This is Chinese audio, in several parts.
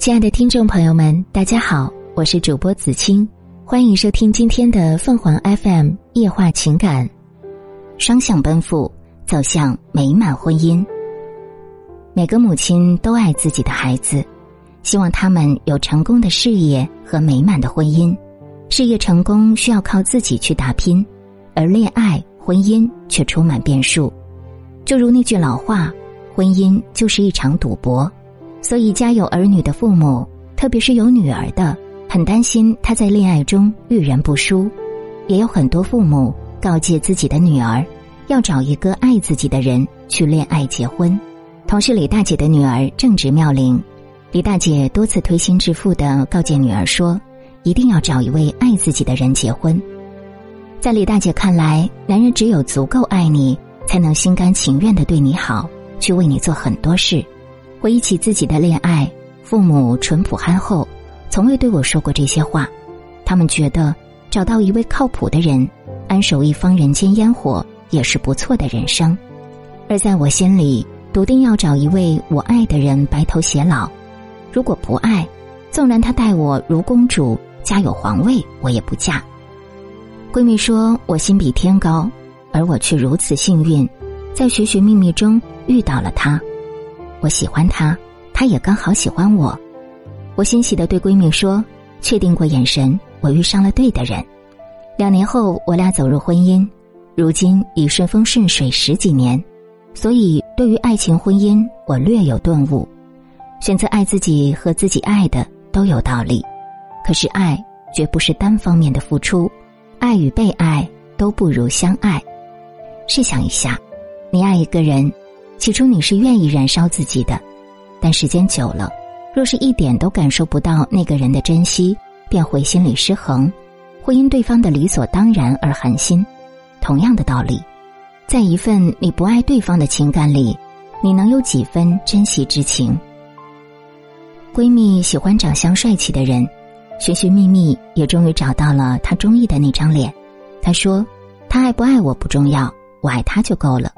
亲爱的听众朋友们，大家好，我是主播子清，欢迎收听今天的凤凰 FM 夜话情感。双向奔赴，走向美满婚姻。每个母亲都爱自己的孩子，希望他们有成功的事业和美满的婚姻。事业成功需要靠自己去打拼，而恋爱、婚姻却充满变数。就如那句老话：“婚姻就是一场赌博。”所以，家有儿女的父母，特别是有女儿的，很担心她在恋爱中遇人不淑；也有很多父母告诫自己的女儿，要找一个爱自己的人去恋爱结婚。同事李大姐的女儿正值妙龄，李大姐多次推心置腹的告诫女儿说，一定要找一位爱自己的人结婚。在李大姐看来，男人只有足够爱你，才能心甘情愿的对你好，去为你做很多事。回忆起自己的恋爱，父母淳朴憨厚，从未对我说过这些话。他们觉得找到一位靠谱的人，安守一方人间烟火，也是不错的人生。而在我心里，笃定要找一位我爱的人白头偕老。如果不爱，纵然他待我如公主，家有皇位，我也不嫁。闺蜜说我心比天高，而我却如此幸运，在寻寻觅觅中遇到了他。我喜欢他，他也刚好喜欢我。我欣喜的对闺蜜说：“确定过眼神，我遇上了对的人。”两年后，我俩走入婚姻，如今已顺风顺水十几年。所以，对于爱情婚姻，我略有顿悟：选择爱自己和自己爱的都有道理。可是，爱绝不是单方面的付出，爱与被爱都不如相爱。试想一下，你爱一个人。起初你是愿意燃烧自己的，但时间久了，若是一点都感受不到那个人的珍惜，便会心理失衡，会因对方的理所当然而寒心。同样的道理，在一份你不爱对方的情感里，你能有几分珍惜之情？闺蜜喜欢长相帅气的人，寻寻觅觅也终于找到了她中意的那张脸。她说：“他爱不爱我不重要，我爱他就够了。”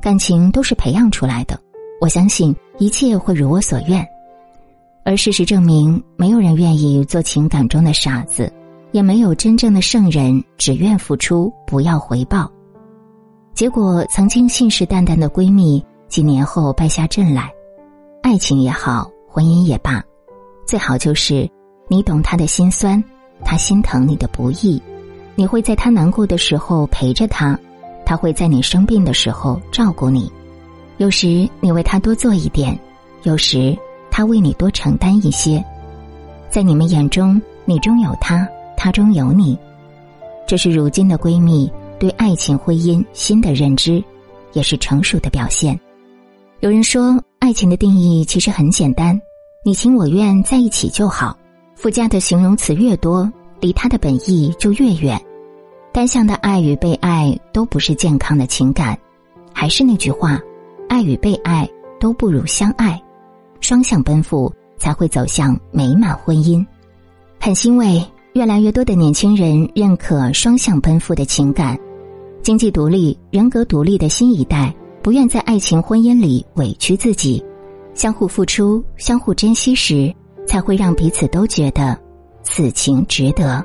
感情都是培养出来的，我相信一切会如我所愿。而事实证明，没有人愿意做情感中的傻子，也没有真正的圣人只愿付出不要回报。结果，曾经信誓旦旦的闺蜜，几年后败下阵来。爱情也好，婚姻也罢，最好就是你懂他的心酸，他心疼你的不易，你会在他难过的时候陪着他。他会在你生病的时候照顾你，有时你为他多做一点，有时他为你多承担一些。在你们眼中，你中有他，他中有你，这是如今的闺蜜对爱情婚姻新的认知，也是成熟的表现。有人说，爱情的定义其实很简单，你情我愿在一起就好。附加的形容词越多，离他的本意就越远。单向的爱与被爱都不是健康的情感，还是那句话，爱与被爱都不如相爱，双向奔赴才会走向美满婚姻。很欣慰，越来越多的年轻人认可双向奔赴的情感，经济独立、人格独立的新一代不愿在爱情婚姻里委屈自己，相互付出、相互珍惜时，才会让彼此都觉得此情值得。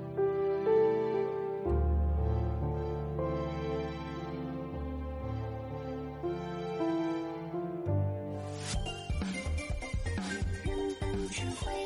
智慧。